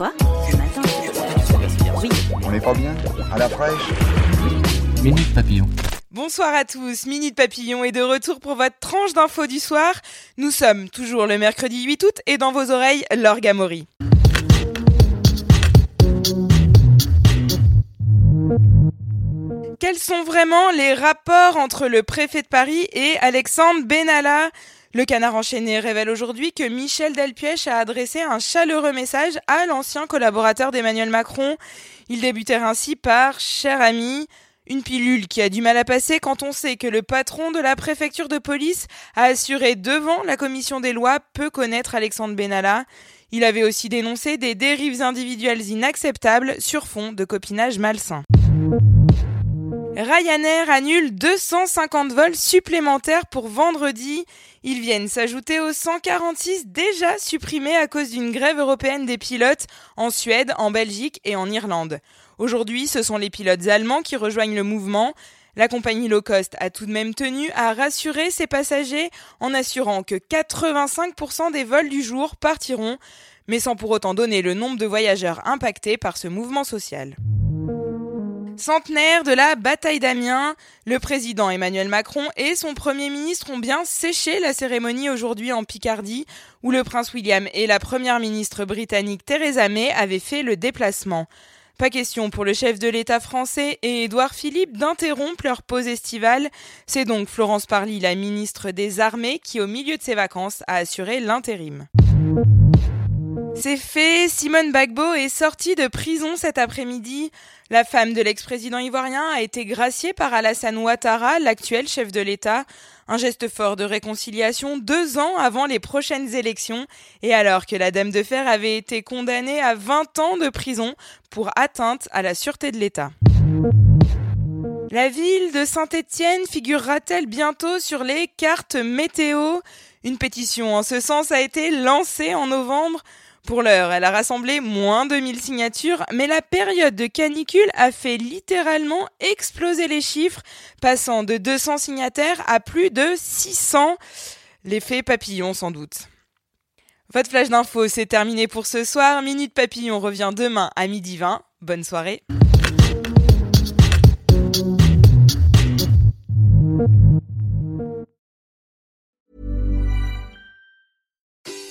Quoi Ce matin Oui. On n'est pas bien À la fraîche Minute Papillon. Bonsoir à tous, Minute Papillon est de retour pour votre tranche d'infos du soir. Nous sommes toujours le mercredi 8 août et dans vos oreilles, l'orgamori. Quels sont vraiment les rapports entre le préfet de Paris et Alexandre Benalla? Le canard enchaîné révèle aujourd'hui que Michel Delpièche a adressé un chaleureux message à l'ancien collaborateur d'Emmanuel Macron. Il débutait ainsi par Cher ami, une pilule qui a du mal à passer quand on sait que le patron de la préfecture de police a assuré devant la commission des lois peut connaître Alexandre Benalla. Il avait aussi dénoncé des dérives individuelles inacceptables sur fond de copinage malsain. Ryanair annule 250 vols supplémentaires pour vendredi. Ils viennent s'ajouter aux 146 déjà supprimés à cause d'une grève européenne des pilotes en Suède, en Belgique et en Irlande. Aujourd'hui, ce sont les pilotes allemands qui rejoignent le mouvement. La compagnie low cost a tout de même tenu à rassurer ses passagers en assurant que 85% des vols du jour partiront, mais sans pour autant donner le nombre de voyageurs impactés par ce mouvement social. Centenaire de la bataille d'Amiens, le président Emmanuel Macron et son premier ministre ont bien séché la cérémonie aujourd'hui en Picardie, où le prince William et la première ministre britannique Theresa May avaient fait le déplacement. Pas question pour le chef de l'État français et Édouard Philippe d'interrompre leur pause estivale. C'est donc Florence Parly, la ministre des Armées, qui au milieu de ses vacances a assuré l'intérim. C'est fait, Simone Bagbo est sortie de prison cet après-midi. La femme de l'ex-président ivoirien a été graciée par Alassane Ouattara, l'actuel chef de l'État. Un geste fort de réconciliation deux ans avant les prochaines élections et alors que la Dame de Fer avait été condamnée à 20 ans de prison pour atteinte à la sûreté de l'État. La ville de Saint-Étienne figurera-t-elle bientôt sur les cartes météo? Une pétition en ce sens a été lancée en novembre. Pour l'heure, elle a rassemblé moins de 1000 signatures, mais la période de canicule a fait littéralement exploser les chiffres, passant de 200 signataires à plus de 600. L'effet papillon sans doute. Votre flash d'info, c'est terminé pour ce soir. Minute Papillon revient demain à midi 20. Bonne soirée.